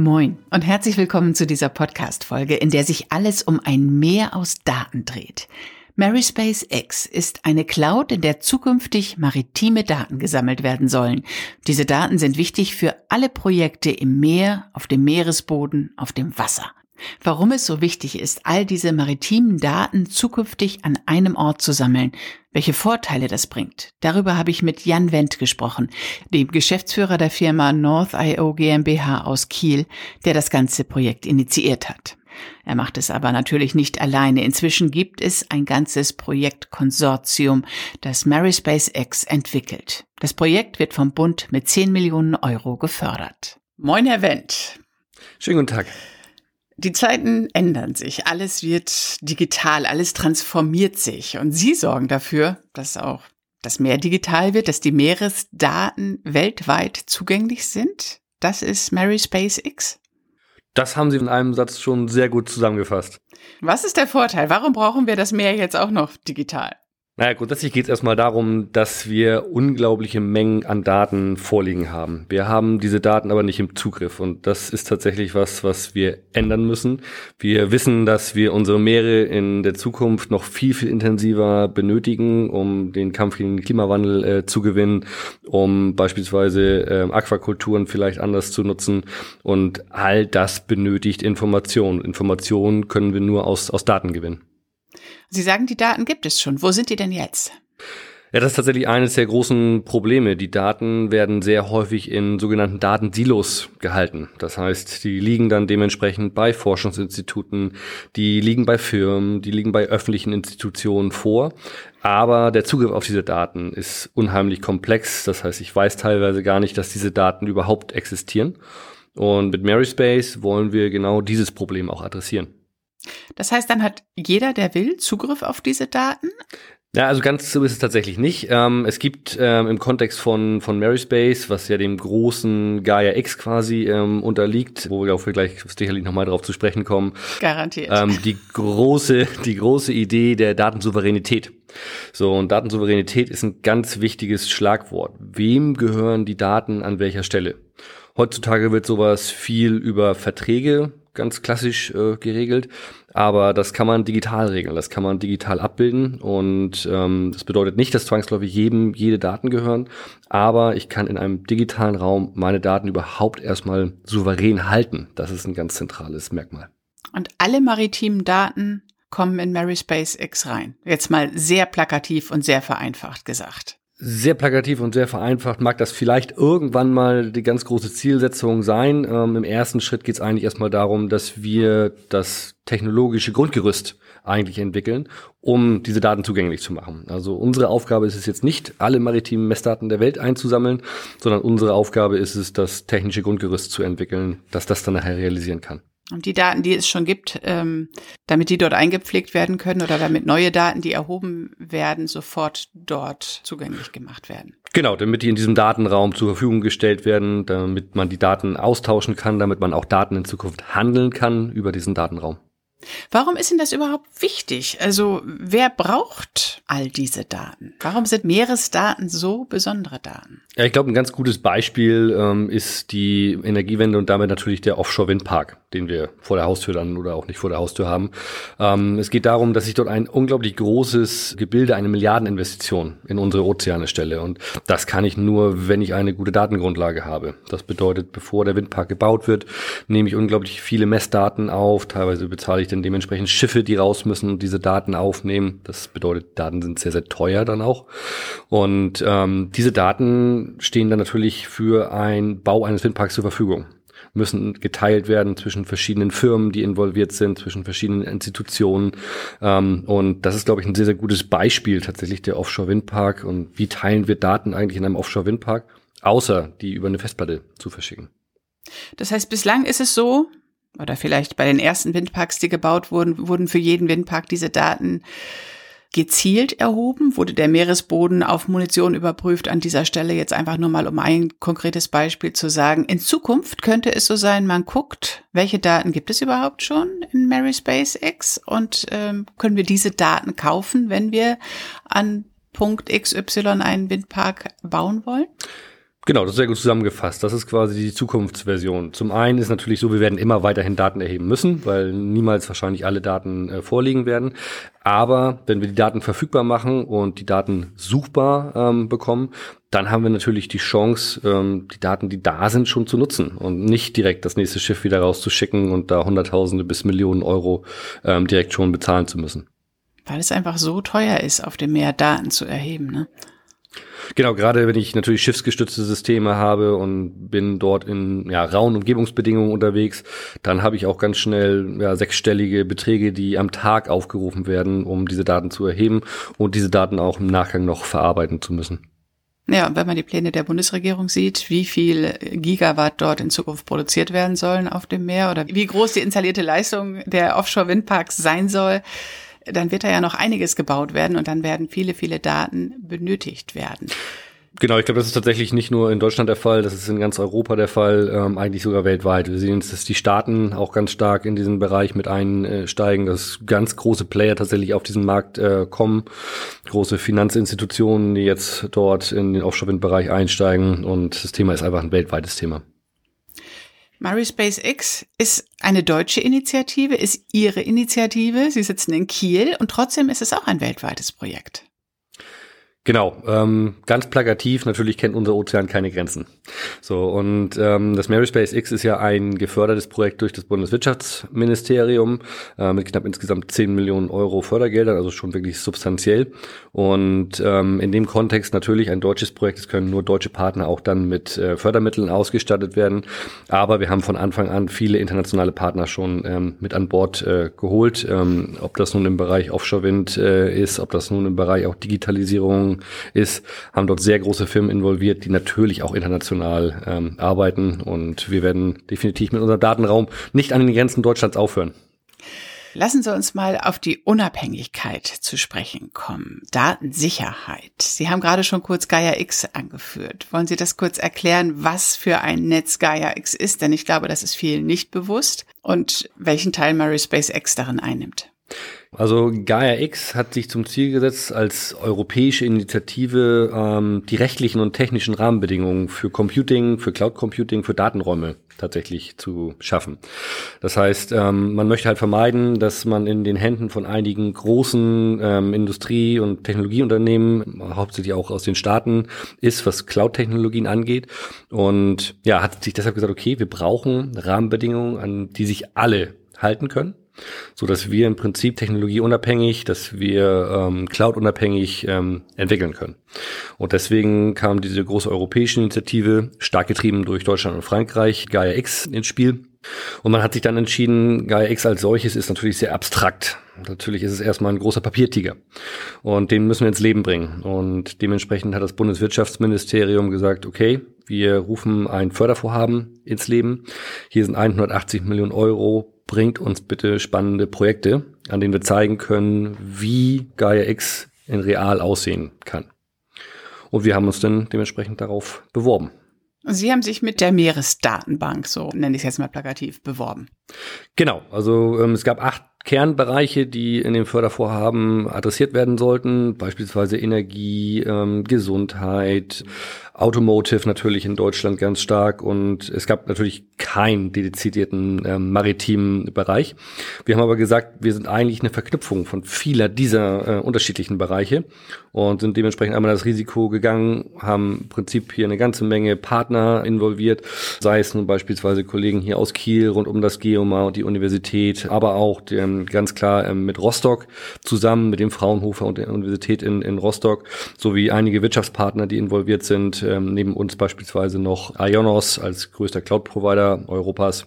Moin und herzlich willkommen zu dieser Podcast-Folge, in der sich alles um ein Meer aus Daten dreht. Maryspace X ist eine Cloud, in der zukünftig maritime Daten gesammelt werden sollen. Diese Daten sind wichtig für alle Projekte im Meer, auf dem Meeresboden, auf dem Wasser. Warum es so wichtig ist, all diese maritimen Daten zukünftig an einem Ort zu sammeln, welche Vorteile das bringt, darüber habe ich mit Jan Wendt gesprochen, dem Geschäftsführer der Firma North.io GmbH aus Kiel, der das ganze Projekt initiiert hat. Er macht es aber natürlich nicht alleine. Inzwischen gibt es ein ganzes Projektkonsortium, das Maryspace X entwickelt. Das Projekt wird vom Bund mit 10 Millionen Euro gefördert. Moin, Herr Wendt. Schönen guten Tag. Die Zeiten ändern sich, alles wird digital, alles transformiert sich und Sie sorgen dafür, dass auch das Meer digital wird, dass die Meeresdaten weltweit zugänglich sind. Das ist Mary Space X. Das haben Sie in einem Satz schon sehr gut zusammengefasst. Was ist der Vorteil? Warum brauchen wir das Meer jetzt auch noch digital? Naja, grundsätzlich geht es erstmal darum, dass wir unglaubliche Mengen an Daten vorliegen haben. Wir haben diese Daten aber nicht im Zugriff und das ist tatsächlich was, was wir ändern müssen. Wir wissen, dass wir unsere Meere in der Zukunft noch viel, viel intensiver benötigen, um den Kampf gegen den Klimawandel äh, zu gewinnen, um beispielsweise äh, Aquakulturen vielleicht anders zu nutzen und all das benötigt Information. Informationen können wir nur aus, aus Daten gewinnen. Sie sagen, die Daten gibt es schon. Wo sind die denn jetzt? Ja, das ist tatsächlich eines der großen Probleme. Die Daten werden sehr häufig in sogenannten Datensilos gehalten. Das heißt, die liegen dann dementsprechend bei Forschungsinstituten, die liegen bei Firmen, die liegen bei öffentlichen Institutionen vor. Aber der Zugriff auf diese Daten ist unheimlich komplex. Das heißt, ich weiß teilweise gar nicht, dass diese Daten überhaupt existieren. Und mit Maryspace wollen wir genau dieses Problem auch adressieren. Das heißt, dann hat jeder, der will, Zugriff auf diese Daten? Ja, also ganz so ist es tatsächlich nicht. Ähm, es gibt ähm, im Kontext von, von Maryspace, was ja dem großen Gaia X quasi ähm, unterliegt, wo wir auch gleich sicherlich nochmal drauf zu sprechen kommen. Garantiert. Ähm, die große, die große Idee der Datensouveränität. So, und Datensouveränität ist ein ganz wichtiges Schlagwort. Wem gehören die Daten an welcher Stelle? Heutzutage wird sowas viel über Verträge ganz klassisch äh, geregelt, aber das kann man digital regeln, das kann man digital abbilden und ähm, das bedeutet nicht, dass zwangsläufig jedem jede Daten gehören, aber ich kann in einem digitalen Raum meine Daten überhaupt erstmal souverän halten. Das ist ein ganz zentrales Merkmal. Und alle maritimen Daten kommen in Mary Space X rein. Jetzt mal sehr plakativ und sehr vereinfacht gesagt sehr plakativ und sehr vereinfacht mag das vielleicht irgendwann mal die ganz große Zielsetzung sein. Ähm, Im ersten Schritt geht es eigentlich erstmal darum, dass wir das technologische Grundgerüst eigentlich entwickeln, um diese Daten zugänglich zu machen. Also unsere Aufgabe ist es jetzt nicht, alle maritimen Messdaten der Welt einzusammeln, sondern unsere Aufgabe ist es, das technische Grundgerüst zu entwickeln, dass das dann nachher realisieren kann. Und die Daten, die es schon gibt, ähm, damit die dort eingepflegt werden können oder damit neue Daten, die erhoben werden, sofort dort zugänglich gemacht werden. Genau, damit die in diesem Datenraum zur Verfügung gestellt werden, damit man die Daten austauschen kann, damit man auch Daten in Zukunft handeln kann über diesen Datenraum. Warum ist denn das überhaupt wichtig? Also wer braucht all diese Daten? Warum sind Meeresdaten so besondere Daten? Ja, ich glaube, ein ganz gutes Beispiel ähm, ist die Energiewende und damit natürlich der Offshore-Windpark, den wir vor der Haustür dann oder auch nicht vor der Haustür haben. Ähm, es geht darum, dass ich dort ein unglaublich großes Gebilde, eine Milliardeninvestition in unsere Ozeane stelle. Und das kann ich nur, wenn ich eine gute Datengrundlage habe. Das bedeutet, bevor der Windpark gebaut wird, nehme ich unglaublich viele Messdaten auf. Teilweise bezahle ich ich dann dementsprechend Schiffe, die raus müssen und diese Daten aufnehmen. Das bedeutet, Daten sind sehr, sehr teuer dann auch. Und ähm, diese Daten stehen dann natürlich für ein Bau eines Windparks zur Verfügung müssen geteilt werden zwischen verschiedenen Firmen, die involviert sind, zwischen verschiedenen Institutionen. Ähm, und das ist, glaube ich, ein sehr, sehr gutes Beispiel tatsächlich der Offshore-Windpark. Und wie teilen wir Daten eigentlich in einem Offshore-Windpark, außer die über eine Festplatte zu verschicken? Das heißt, bislang ist es so, oder vielleicht bei den ersten Windparks, die gebaut wurden, wurden für jeden Windpark diese Daten gezielt erhoben? Wurde der Meeresboden auf Munition überprüft an dieser Stelle? Jetzt einfach nur mal, um ein konkretes Beispiel zu sagen. In Zukunft könnte es so sein, man guckt, welche Daten gibt es überhaupt schon in Mary SpaceX und ähm, können wir diese Daten kaufen, wenn wir an Punkt XY einen Windpark bauen wollen? Genau, das ist sehr gut zusammengefasst. Das ist quasi die Zukunftsversion. Zum einen ist natürlich so, wir werden immer weiterhin Daten erheben müssen, weil niemals wahrscheinlich alle Daten äh, vorliegen werden. Aber wenn wir die Daten verfügbar machen und die Daten suchbar ähm, bekommen, dann haben wir natürlich die Chance, ähm, die Daten, die da sind, schon zu nutzen und nicht direkt das nächste Schiff wieder rauszuschicken und da Hunderttausende bis Millionen Euro ähm, direkt schon bezahlen zu müssen. Weil es einfach so teuer ist, auf dem Meer Daten zu erheben, ne? Genau, gerade wenn ich natürlich schiffsgestützte Systeme habe und bin dort in ja, rauen Umgebungsbedingungen unterwegs, dann habe ich auch ganz schnell ja, sechsstellige Beträge, die am Tag aufgerufen werden, um diese Daten zu erheben und diese Daten auch im Nachgang noch verarbeiten zu müssen. Ja, und wenn man die Pläne der Bundesregierung sieht, wie viel Gigawatt dort in Zukunft produziert werden sollen auf dem Meer oder wie groß die installierte Leistung der Offshore-Windparks sein soll, dann wird da ja noch einiges gebaut werden und dann werden viele, viele Daten benötigt werden. Genau, ich glaube, das ist tatsächlich nicht nur in Deutschland der Fall, das ist in ganz Europa der Fall, ähm, eigentlich sogar weltweit. Wir sehen dass die Staaten auch ganz stark in diesen Bereich mit einsteigen, dass ganz große Player tatsächlich auf diesen Markt äh, kommen, große Finanzinstitutionen, die jetzt dort in den Offshore-Wind-Bereich einsteigen und das Thema ist einfach ein weltweites Thema. Mary SpaceX ist eine deutsche Initiative, ist Ihre Initiative. Sie sitzen in Kiel und trotzdem ist es auch ein weltweites Projekt. Genau, ähm, ganz plakativ, natürlich kennt unser Ozean keine Grenzen. So, und ähm, das Maryspace X ist ja ein gefördertes Projekt durch das Bundeswirtschaftsministerium äh, mit knapp insgesamt 10 Millionen Euro Fördergeldern, also schon wirklich substanziell. Und ähm, in dem Kontext natürlich ein deutsches Projekt, es können nur deutsche Partner auch dann mit äh, Fördermitteln ausgestattet werden. Aber wir haben von Anfang an viele internationale Partner schon ähm, mit an Bord äh, geholt, ähm, ob das nun im Bereich Offshore-Wind äh, ist, ob das nun im Bereich auch Digitalisierung ist, haben dort sehr große Firmen involviert, die natürlich auch international ähm, arbeiten und wir werden definitiv mit unserem Datenraum nicht an den Grenzen Deutschlands aufhören. Lassen Sie uns mal auf die Unabhängigkeit zu sprechen kommen. Datensicherheit. Sie haben gerade schon kurz Gaia X angeführt. Wollen Sie das kurz erklären, was für ein Netz Gaia X ist? Denn ich glaube, das ist vielen nicht bewusst und welchen Teil Mary SpaceX darin einnimmt. Also Gaia X hat sich zum Ziel gesetzt, als europäische Initiative ähm, die rechtlichen und technischen Rahmenbedingungen für Computing, für Cloud Computing, für Datenräume tatsächlich zu schaffen. Das heißt, ähm, man möchte halt vermeiden, dass man in den Händen von einigen großen ähm, Industrie- und Technologieunternehmen, hauptsächlich auch aus den Staaten, ist, was Cloud-Technologien angeht. Und ja, hat sich deshalb gesagt, okay, wir brauchen Rahmenbedingungen, an die sich alle halten können so dass wir im Prinzip technologieunabhängig, dass wir ähm, cloud-unabhängig ähm, entwickeln können. Und deswegen kam diese große europäische Initiative, stark getrieben durch Deutschland und Frankreich, Gaia X ins Spiel. Und man hat sich dann entschieden, Gaia X als solches ist natürlich sehr abstrakt. Natürlich ist es erstmal ein großer Papiertiger. Und den müssen wir ins Leben bringen. Und dementsprechend hat das Bundeswirtschaftsministerium gesagt, okay, wir rufen ein Fördervorhaben ins Leben. Hier sind 180 Millionen Euro bringt uns bitte spannende Projekte, an denen wir zeigen können, wie Gaia X in real aussehen kann. Und wir haben uns dann dementsprechend darauf beworben. Sie haben sich mit der Meeresdatenbank, so nenne ich es jetzt mal plakativ, beworben. Genau, also ähm, es gab acht Kernbereiche, die in dem Fördervorhaben adressiert werden sollten, beispielsweise Energie, ähm, Gesundheit, Automotive natürlich in Deutschland ganz stark und es gab natürlich keinen dedizierten ähm, maritimen Bereich. Wir haben aber gesagt, wir sind eigentlich eine Verknüpfung von vieler dieser äh, unterschiedlichen Bereiche und sind dementsprechend einmal das Risiko gegangen, haben im Prinzip hier eine ganze Menge Partner involviert, sei es nun beispielsweise Kollegen hier aus Kiel rund um das Geoma und die Universität, aber auch ähm, ganz klar ähm, mit Rostock zusammen, mit dem Fraunhofer und der Universität in, in Rostock, sowie einige Wirtschaftspartner, die involviert sind, ähm, neben uns beispielsweise noch Ionos als größter Cloud-Provider Europas.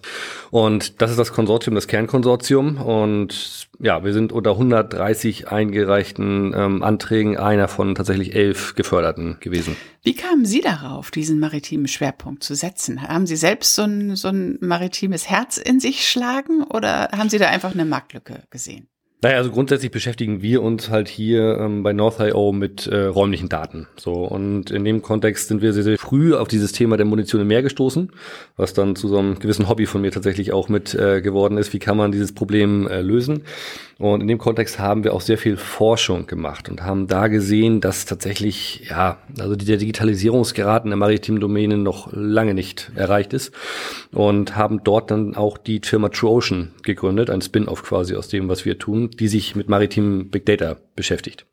Und das ist das Konsortium, das Kernkonsortium. Und ja, wir sind unter 130 eingereichten ähm, Anträgen einer von tatsächlich elf geförderten gewesen. Wie kamen Sie darauf, diesen maritimen Schwerpunkt zu setzen? Haben Sie selbst so ein, so ein maritimes Herz in sich schlagen oder haben Sie da einfach eine Marktlücke gesehen? Naja, also grundsätzlich beschäftigen wir uns halt hier ähm, bei North.io mit äh, räumlichen Daten. So und in dem Kontext sind wir sehr, sehr früh auf dieses Thema der Munition im Meer gestoßen, was dann zu so einem gewissen Hobby von mir tatsächlich auch mit äh, geworden ist. Wie kann man dieses Problem äh, lösen? Und in dem Kontext haben wir auch sehr viel Forschung gemacht und haben da gesehen, dass tatsächlich, ja, also der Digitalisierungsgrad in der maritimen Domäne noch lange nicht erreicht ist und haben dort dann auch die Firma True Ocean gegründet, ein Spin-off quasi aus dem, was wir tun, die sich mit maritimem Big Data beschäftigt.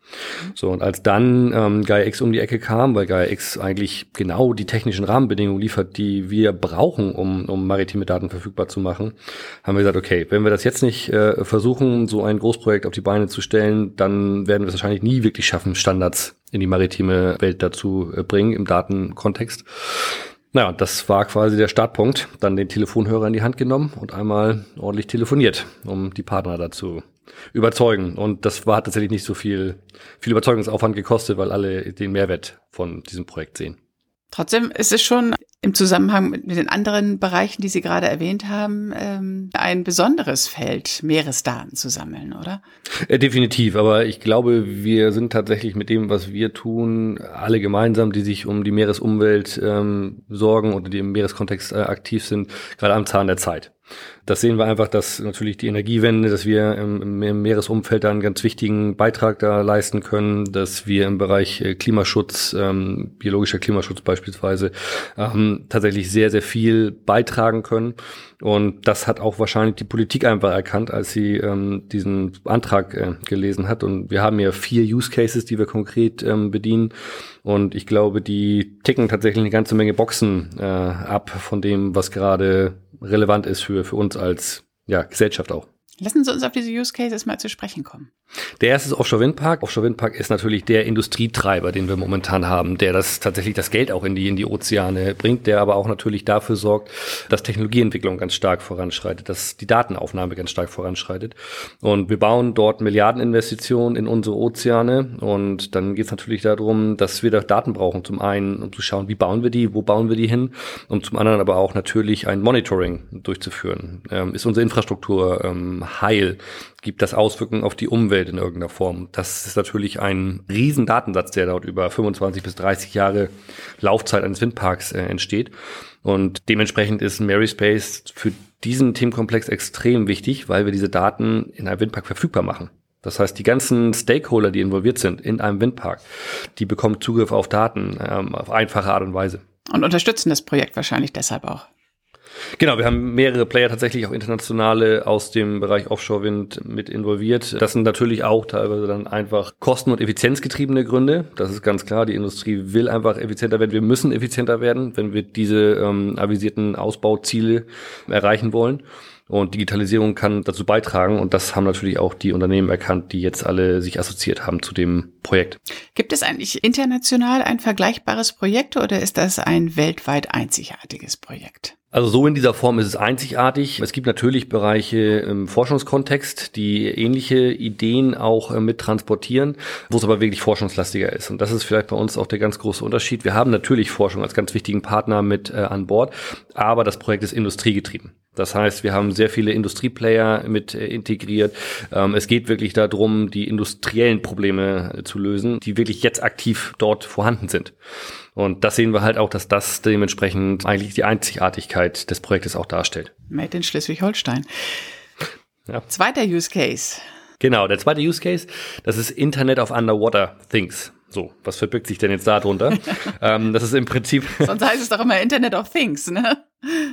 So, und als dann ähm, Gaia X um die Ecke kam, weil Gaia X eigentlich genau die technischen Rahmenbedingungen liefert, die wir brauchen, um, um maritime Daten verfügbar zu machen, haben wir gesagt, okay, wenn wir das jetzt nicht äh, versuchen, so ein Großprojekt auf die Beine zu stellen, dann werden wir es wahrscheinlich nie wirklich schaffen, Standards in die maritime Welt dazu äh, bringen im Datenkontext. Naja, das war quasi der Startpunkt. Dann den Telefonhörer in die Hand genommen und einmal ordentlich telefoniert, um die Partner dazu überzeugen. Und das war tatsächlich nicht so viel, viel Überzeugungsaufwand gekostet, weil alle den Mehrwert von diesem Projekt sehen. Trotzdem ist es schon im Zusammenhang mit den anderen Bereichen, die Sie gerade erwähnt haben, ähm, ein besonderes Feld, Meeresdaten zu sammeln, oder? Äh, definitiv, aber ich glaube, wir sind tatsächlich mit dem, was wir tun, alle gemeinsam, die sich um die Meeresumwelt ähm, sorgen oder die im Meereskontext äh, aktiv sind, gerade am Zahn der Zeit. Das sehen wir einfach, dass natürlich die Energiewende, dass wir im, im Meeresumfeld da einen ganz wichtigen Beitrag da leisten können, dass wir im Bereich äh, Klimaschutz, ähm, biologischer Klimaschutz beispielsweise, ähm, tatsächlich sehr, sehr viel beitragen können. Und das hat auch wahrscheinlich die Politik einfach erkannt, als sie ähm, diesen Antrag äh, gelesen hat. Und wir haben ja vier Use Cases, die wir konkret ähm, bedienen. Und ich glaube, die ticken tatsächlich eine ganze Menge Boxen äh, ab von dem, was gerade relevant ist für, für uns als ja, Gesellschaft auch. Lassen Sie uns auf diese Use Cases mal zu sprechen kommen. Der erste ist Offshore Windpark. Offshore Windpark ist natürlich der Industrietreiber, den wir momentan haben, der das tatsächlich das Geld auch in die, in die Ozeane bringt, der aber auch natürlich dafür sorgt, dass Technologieentwicklung ganz stark voranschreitet, dass die Datenaufnahme ganz stark voranschreitet. Und wir bauen dort Milliardeninvestitionen in unsere Ozeane. Und dann geht es natürlich darum, dass wir da Daten brauchen. Zum einen, um zu schauen, wie bauen wir die, wo bauen wir die hin? Und zum anderen aber auch natürlich ein Monitoring durchzuführen. Ähm, ist unsere Infrastruktur ähm, heil? Gibt das Auswirkungen auf die Umwelt in irgendeiner Form? Das ist natürlich ein riesen Datensatz, der dort über 25 bis 30 Jahre Laufzeit eines Windparks äh, entsteht. Und dementsprechend ist Mary Space für diesen Themenkomplex extrem wichtig, weil wir diese Daten in einem Windpark verfügbar machen. Das heißt, die ganzen Stakeholder, die involviert sind in einem Windpark, die bekommen Zugriff auf Daten ähm, auf einfache Art und Weise. Und unterstützen das Projekt wahrscheinlich deshalb auch. Genau, wir haben mehrere Player tatsächlich auch internationale aus dem Bereich Offshore-Wind mit involviert. Das sind natürlich auch teilweise dann einfach kosten- und effizienzgetriebene Gründe. Das ist ganz klar. Die Industrie will einfach effizienter werden. Wir müssen effizienter werden, wenn wir diese ähm, avisierten Ausbauziele erreichen wollen. Und Digitalisierung kann dazu beitragen. Und das haben natürlich auch die Unternehmen erkannt, die jetzt alle sich assoziiert haben zu dem Projekt. Gibt es eigentlich international ein vergleichbares Projekt oder ist das ein weltweit einzigartiges Projekt? Also so in dieser Form ist es einzigartig. Es gibt natürlich Bereiche im Forschungskontext, die ähnliche Ideen auch äh, mit transportieren, wo es aber wirklich forschungslastiger ist. Und das ist vielleicht bei uns auch der ganz große Unterschied. Wir haben natürlich Forschung als ganz wichtigen Partner mit äh, an Bord, aber das Projekt ist industriegetrieben. Das heißt, wir haben sehr viele Industrieplayer mit äh, integriert. Ähm, es geht wirklich darum, die industriellen Probleme äh, zu lösen, die wirklich jetzt aktiv dort vorhanden sind. Und das sehen wir halt auch, dass das dementsprechend eigentlich die Einzigartigkeit des Projektes auch darstellt. Made in Schleswig-Holstein. Ja. Zweiter Use Case. Genau, der zweite Use Case, das ist Internet of Underwater Things. So, was verbirgt sich denn jetzt da drunter? ähm, das ist im Prinzip. Sonst heißt es doch immer Internet of Things, ne?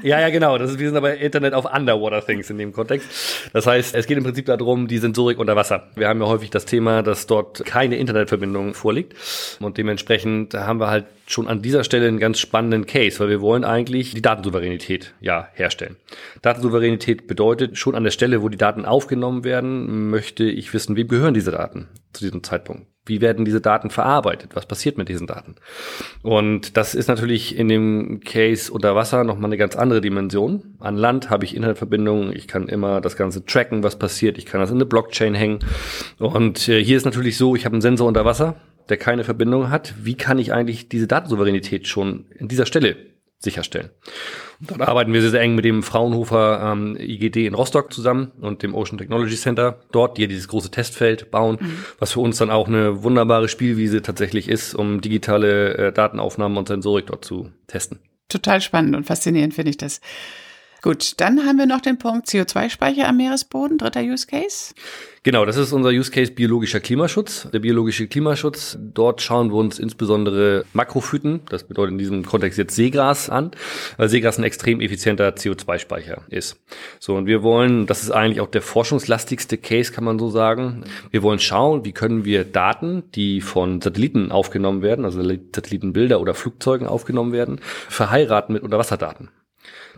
Ja, ja, genau. Das ist, wir sind aber Internet of Underwater Things in dem Kontext. Das heißt, es geht im Prinzip darum, die Sensorik unter Wasser. Wir haben ja häufig das Thema, dass dort keine Internetverbindung vorliegt. Und dementsprechend haben wir halt schon an dieser Stelle einen ganz spannenden Case, weil wir wollen eigentlich die Datensouveränität ja herstellen. Datensouveränität bedeutet, schon an der Stelle, wo die Daten aufgenommen werden, möchte ich wissen, wem gehören diese Daten zu diesem Zeitpunkt. Wie werden diese Daten verarbeitet? Was passiert mit diesen Daten? Und das ist natürlich in dem Case unter Wasser nochmal eine ganz andere Dimension. An Land habe ich Internetverbindungen, ich kann immer das Ganze tracken, was passiert, ich kann das in eine Blockchain hängen. Und äh, hier ist natürlich so, ich habe einen Sensor unter Wasser, der keine Verbindung hat. Wie kann ich eigentlich diese Datensouveränität schon in dieser Stelle sicherstellen. Und dort arbeiten wir sehr, sehr eng mit dem Fraunhofer ähm, IGD in Rostock zusammen und dem Ocean Technology Center dort, die ja dieses große Testfeld bauen, mhm. was für uns dann auch eine wunderbare Spielwiese tatsächlich ist, um digitale äh, Datenaufnahmen und Sensorik dort zu testen. Total spannend und faszinierend finde ich das. Gut, dann haben wir noch den Punkt CO2-Speicher am Meeresboden, dritter Use Case. Genau, das ist unser Use Case biologischer Klimaschutz. Der biologische Klimaschutz, dort schauen wir uns insbesondere Makrophyten, das bedeutet in diesem Kontext jetzt Seegras an, weil Seegras ein extrem effizienter CO2-Speicher ist. So, und wir wollen, das ist eigentlich auch der forschungslastigste Case, kann man so sagen. Wir wollen schauen, wie können wir Daten, die von Satelliten aufgenommen werden, also Satellitenbilder oder Flugzeugen aufgenommen werden, verheiraten mit Unterwasserdaten.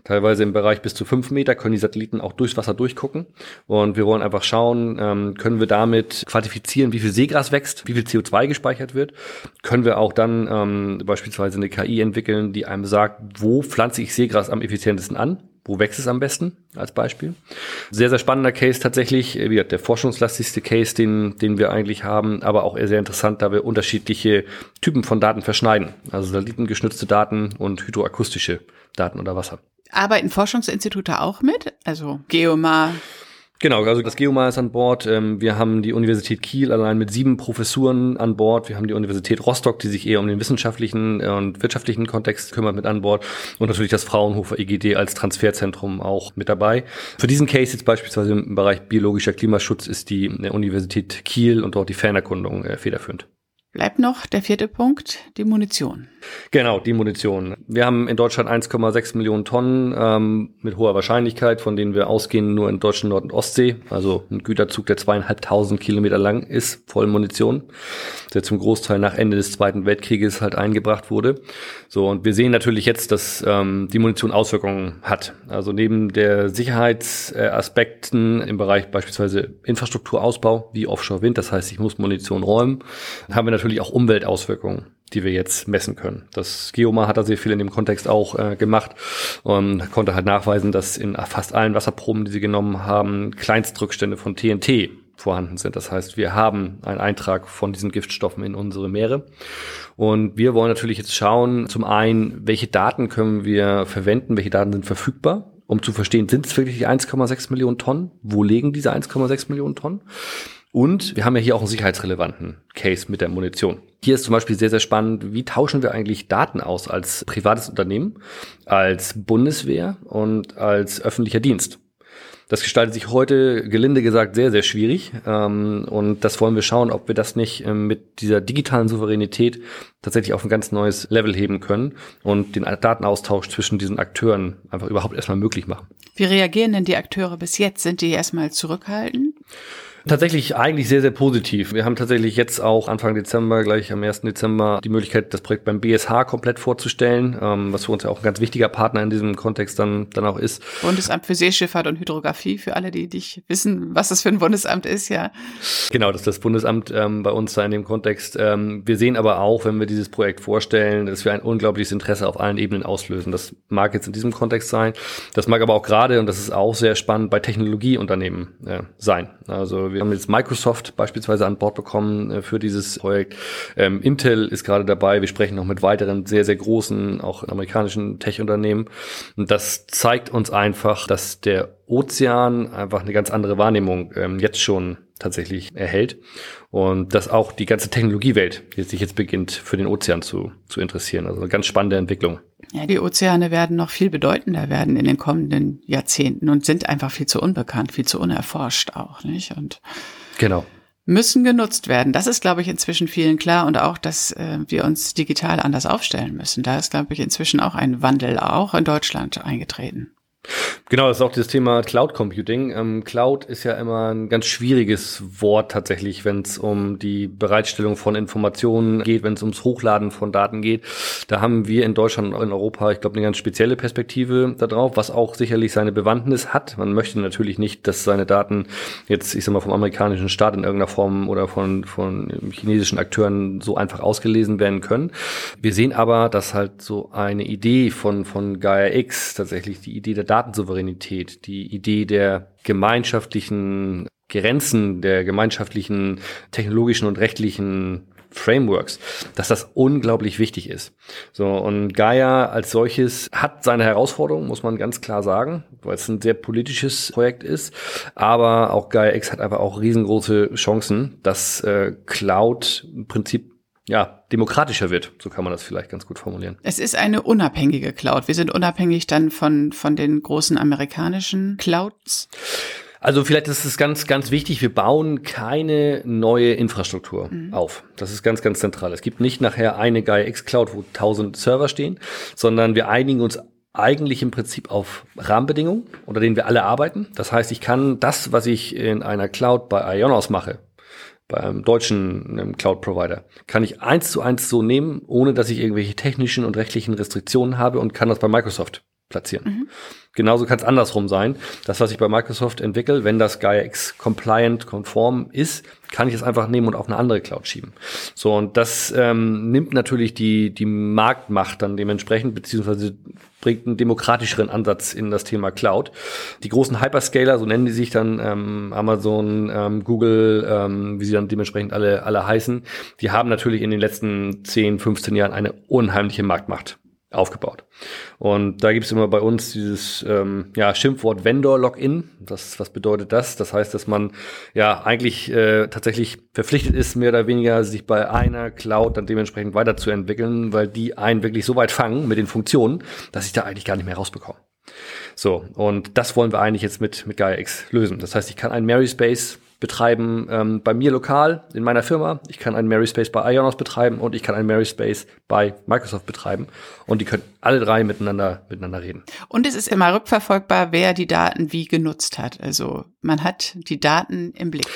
Teilweise im Bereich bis zu fünf Meter können die Satelliten auch durchs Wasser durchgucken. Und wir wollen einfach schauen, ähm, können wir damit quantifizieren, wie viel Seegras wächst, wie viel CO2 gespeichert wird. Können wir auch dann ähm, beispielsweise eine KI entwickeln, die einem sagt, wo pflanze ich Seegras am effizientesten an? Wo wächst es am besten als Beispiel? Sehr, sehr spannender Case tatsächlich, wie gesagt, der forschungslastigste Case, den, den wir eigentlich haben, aber auch sehr interessant, da wir unterschiedliche Typen von Daten verschneiden. Also satellitengeschützte Daten und hydroakustische Daten unter Wasser. Arbeiten Forschungsinstitute auch mit? Also Geomar, Genau, also das Geomar ist an Bord. Ähm, wir haben die Universität Kiel allein mit sieben Professuren an Bord. Wir haben die Universität Rostock, die sich eher um den wissenschaftlichen äh, und wirtschaftlichen Kontext kümmert, mit an Bord. Und natürlich das Fraunhofer IGD als Transferzentrum auch mit dabei. Für diesen Case jetzt beispielsweise im Bereich biologischer Klimaschutz ist die äh, Universität Kiel und dort die Fernerkundung äh, federführend. Bleibt noch der vierte Punkt, die Munition. Genau, die Munition. Wir haben in Deutschland 1,6 Millionen Tonnen ähm, mit hoher Wahrscheinlichkeit, von denen wir ausgehen nur in deutschen Nord- und Ostsee. Also ein Güterzug, der zweieinhalbtausend Kilometer lang ist, voll Munition, der zum Großteil nach Ende des Zweiten Weltkrieges halt eingebracht wurde. So, und wir sehen natürlich jetzt, dass ähm, die Munition Auswirkungen hat. Also neben der Sicherheitsaspekten im Bereich beispielsweise Infrastrukturausbau wie Offshore-Wind, das heißt, ich muss Munition räumen, haben wir natürlich natürlich auch Umweltauswirkungen, die wir jetzt messen können. Das Geomar hat da sehr viel in dem Kontext auch äh, gemacht und konnte halt nachweisen, dass in fast allen Wasserproben, die sie genommen haben, Kleinstrückstände von TNT vorhanden sind. Das heißt, wir haben einen Eintrag von diesen Giftstoffen in unsere Meere. Und wir wollen natürlich jetzt schauen, zum einen, welche Daten können wir verwenden, welche Daten sind verfügbar, um zu verstehen, sind es wirklich die 1,6 Millionen Tonnen? Wo liegen diese 1,6 Millionen Tonnen? Und wir haben ja hier auch einen sicherheitsrelevanten Case mit der Munition. Hier ist zum Beispiel sehr, sehr spannend, wie tauschen wir eigentlich Daten aus als privates Unternehmen, als Bundeswehr und als öffentlicher Dienst. Das gestaltet sich heute, gelinde gesagt, sehr, sehr schwierig. Ähm, und das wollen wir schauen, ob wir das nicht ähm, mit dieser digitalen Souveränität tatsächlich auf ein ganz neues Level heben können und den Datenaustausch zwischen diesen Akteuren einfach überhaupt erstmal möglich machen. Wie reagieren denn die Akteure bis jetzt? Sind die erstmal zurückhaltend? Tatsächlich eigentlich sehr, sehr positiv. Wir haben tatsächlich jetzt auch Anfang Dezember, gleich am 1. Dezember, die Möglichkeit, das Projekt beim BSH komplett vorzustellen, ähm, was für uns ja auch ein ganz wichtiger Partner in diesem Kontext dann, dann auch ist. Bundesamt für Seeschifffahrt und Hydrographie, für alle, die nicht wissen, was das für ein Bundesamt ist, ja. Genau, das ist das Bundesamt ähm, bei uns da in dem Kontext. Ähm, wir sehen aber auch, wenn wir dieses Projekt vorstellen, dass wir ein unglaubliches Interesse auf allen Ebenen auslösen. Das mag jetzt in diesem Kontext sein, das mag aber auch gerade, und das ist auch sehr spannend, bei Technologieunternehmen äh, sein. Also wir haben jetzt Microsoft beispielsweise an Bord bekommen äh, für dieses Projekt. Ähm, Intel ist gerade dabei. Wir sprechen noch mit weiteren sehr, sehr großen, auch amerikanischen Tech-Unternehmen. Und das zeigt uns einfach, dass der Ozean einfach eine ganz andere Wahrnehmung ähm, jetzt schon tatsächlich erhält und dass auch die ganze Technologiewelt die sich jetzt beginnt für den Ozean zu, zu interessieren. Also eine ganz spannende Entwicklung. Ja, die Ozeane werden noch viel bedeutender werden in den kommenden Jahrzehnten und sind einfach viel zu unbekannt, viel zu unerforscht auch, nicht? Und genau müssen genutzt werden. Das ist, glaube ich, inzwischen vielen klar und auch, dass äh, wir uns digital anders aufstellen müssen. Da ist, glaube ich, inzwischen auch ein Wandel auch in Deutschland eingetreten. Genau, das ist auch das Thema Cloud Computing. Ähm, Cloud ist ja immer ein ganz schwieriges Wort tatsächlich, wenn es um die Bereitstellung von Informationen geht, wenn es ums Hochladen von Daten geht. Da haben wir in Deutschland und in Europa, ich glaube, eine ganz spezielle Perspektive darauf, was auch sicherlich seine Bewandtnis hat. Man möchte natürlich nicht, dass seine Daten jetzt, ich sag mal, vom amerikanischen Staat in irgendeiner Form oder von, von chinesischen Akteuren so einfach ausgelesen werden können. Wir sehen aber, dass halt so eine Idee von, von Gaia X, tatsächlich die Idee der Datensouveränität, die Idee der gemeinschaftlichen Grenzen, der gemeinschaftlichen technologischen und rechtlichen Frameworks, dass das unglaublich wichtig ist. So, und Gaia als solches hat seine Herausforderungen, muss man ganz klar sagen, weil es ein sehr politisches Projekt ist. Aber auch Gaia X hat einfach auch riesengroße Chancen, dass äh, Cloud im Prinzip ja, demokratischer wird. So kann man das vielleicht ganz gut formulieren. Es ist eine unabhängige Cloud. Wir sind unabhängig dann von, von den großen amerikanischen Clouds. Also vielleicht ist es ganz, ganz wichtig, wir bauen keine neue Infrastruktur mhm. auf. Das ist ganz, ganz zentral. Es gibt nicht nachher eine Gaia X Cloud, wo tausend Server stehen, sondern wir einigen uns eigentlich im Prinzip auf Rahmenbedingungen, unter denen wir alle arbeiten. Das heißt, ich kann das, was ich in einer Cloud bei Ionos mache, beim deutschen Cloud-Provider, kann ich eins zu eins so nehmen, ohne dass ich irgendwelche technischen und rechtlichen Restriktionen habe und kann das bei Microsoft platzieren. Mhm. Genauso kann es andersrum sein. Das, was ich bei Microsoft entwickle, wenn das Gaia X compliant, konform ist, kann ich es einfach nehmen und auf eine andere Cloud schieben. So, und das ähm, nimmt natürlich die, die Marktmacht dann dementsprechend, beziehungsweise bringt einen demokratischeren Ansatz in das Thema Cloud. Die großen Hyperscaler, so nennen die sich dann ähm, Amazon, ähm, Google, ähm, wie sie dann dementsprechend alle, alle heißen, die haben natürlich in den letzten 10, 15 Jahren eine unheimliche Marktmacht aufgebaut. Und da gibt's immer bei uns dieses ähm, ja, Schimpfwort Vendor-Login. Das, was bedeutet das? Das heißt, dass man ja eigentlich äh, tatsächlich verpflichtet ist, mehr oder weniger sich bei einer Cloud dann dementsprechend weiterzuentwickeln, weil die einen wirklich so weit fangen mit den Funktionen, dass ich da eigentlich gar nicht mehr rauskomme. So, und das wollen wir eigentlich jetzt mit, mit Gaia X lösen. Das heißt, ich kann einen Mary Space betreiben ähm, bei mir lokal in meiner Firma. Ich kann einen Mary Space bei Ionos betreiben und ich kann einen Mary Space bei Microsoft betreiben. Und die können alle drei miteinander, miteinander reden. Und es ist immer rückverfolgbar, wer die Daten wie genutzt hat. Also man hat die Daten im Blick.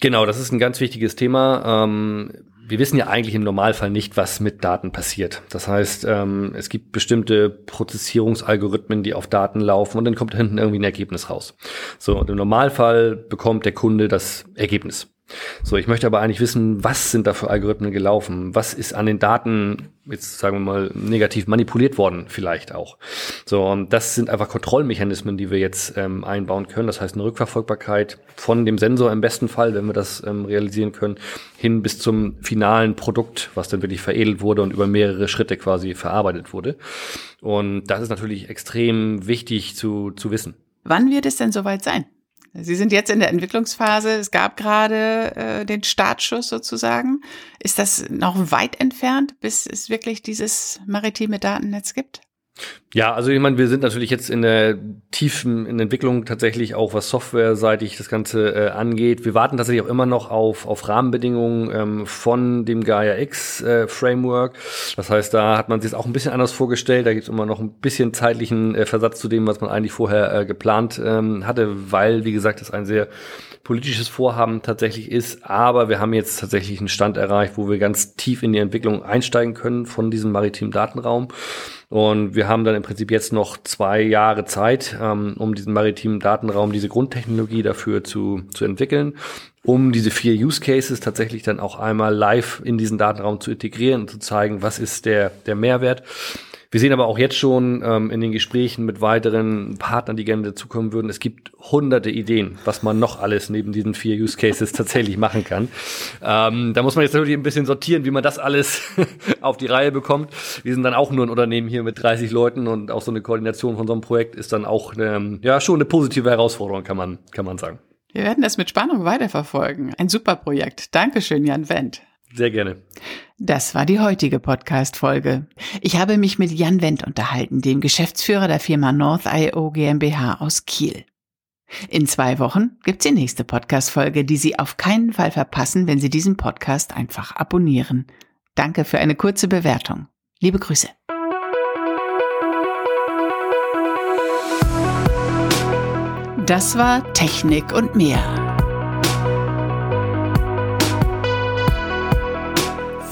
Genau, das ist ein ganz wichtiges Thema. Ähm, wir wissen ja eigentlich im Normalfall nicht, was mit Daten passiert. Das heißt, ähm, es gibt bestimmte Prozessierungsalgorithmen, die auf Daten laufen und dann kommt hinten irgendwie ein Ergebnis raus. So, und im Normalfall bekommt der Kunde das Ergebnis. So, ich möchte aber eigentlich wissen, was sind da für Algorithmen gelaufen? Was ist an den Daten, jetzt sagen wir mal, negativ manipuliert worden vielleicht auch? So, und das sind einfach Kontrollmechanismen, die wir jetzt ähm, einbauen können. Das heißt, eine Rückverfolgbarkeit von dem Sensor im besten Fall, wenn wir das ähm, realisieren können, hin bis zum finalen Produkt, was dann wirklich veredelt wurde und über mehrere Schritte quasi verarbeitet wurde. Und das ist natürlich extrem wichtig zu, zu wissen. Wann wird es denn soweit sein? Sie sind jetzt in der Entwicklungsphase. Es gab gerade äh, den Startschuss sozusagen. Ist das noch weit entfernt, bis es wirklich dieses maritime Datennetz gibt? Ja, also ich meine, wir sind natürlich jetzt in der tiefen in Entwicklung tatsächlich auch, was softwareseitig das Ganze äh, angeht. Wir warten tatsächlich auch immer noch auf, auf Rahmenbedingungen ähm, von dem Gaia X äh, Framework. Das heißt, da hat man sich auch ein bisschen anders vorgestellt. Da gibt es immer noch ein bisschen zeitlichen äh, Versatz zu dem, was man eigentlich vorher äh, geplant ähm, hatte, weil, wie gesagt, das ein sehr politisches Vorhaben tatsächlich ist. Aber wir haben jetzt tatsächlich einen Stand erreicht, wo wir ganz tief in die Entwicklung einsteigen können von diesem maritimen Datenraum. Und wir haben dann im Prinzip jetzt noch zwei Jahre Zeit, ähm, um diesen maritimen Datenraum, diese Grundtechnologie dafür zu, zu entwickeln, um diese vier Use Cases tatsächlich dann auch einmal live in diesen Datenraum zu integrieren und zu zeigen, was ist der, der Mehrwert. Wir sehen aber auch jetzt schon ähm, in den Gesprächen mit weiteren Partnern, die gerne dazukommen würden, es gibt hunderte Ideen, was man noch alles neben diesen vier Use Cases tatsächlich machen kann. Ähm, da muss man jetzt natürlich ein bisschen sortieren, wie man das alles auf die Reihe bekommt. Wir sind dann auch nur ein Unternehmen hier mit 30 Leuten und auch so eine Koordination von so einem Projekt ist dann auch ähm, ja schon eine positive Herausforderung, kann man, kann man sagen. Wir werden das mit Spannung weiterverfolgen. Ein super Projekt. Dankeschön, Jan Wendt. Sehr gerne. Das war die heutige Podcast-Folge. Ich habe mich mit Jan Wendt unterhalten, dem Geschäftsführer der Firma North.io GmbH aus Kiel. In zwei Wochen gibt's die nächste Podcast-Folge, die Sie auf keinen Fall verpassen, wenn Sie diesen Podcast einfach abonnieren. Danke für eine kurze Bewertung. Liebe Grüße. Das war Technik und mehr.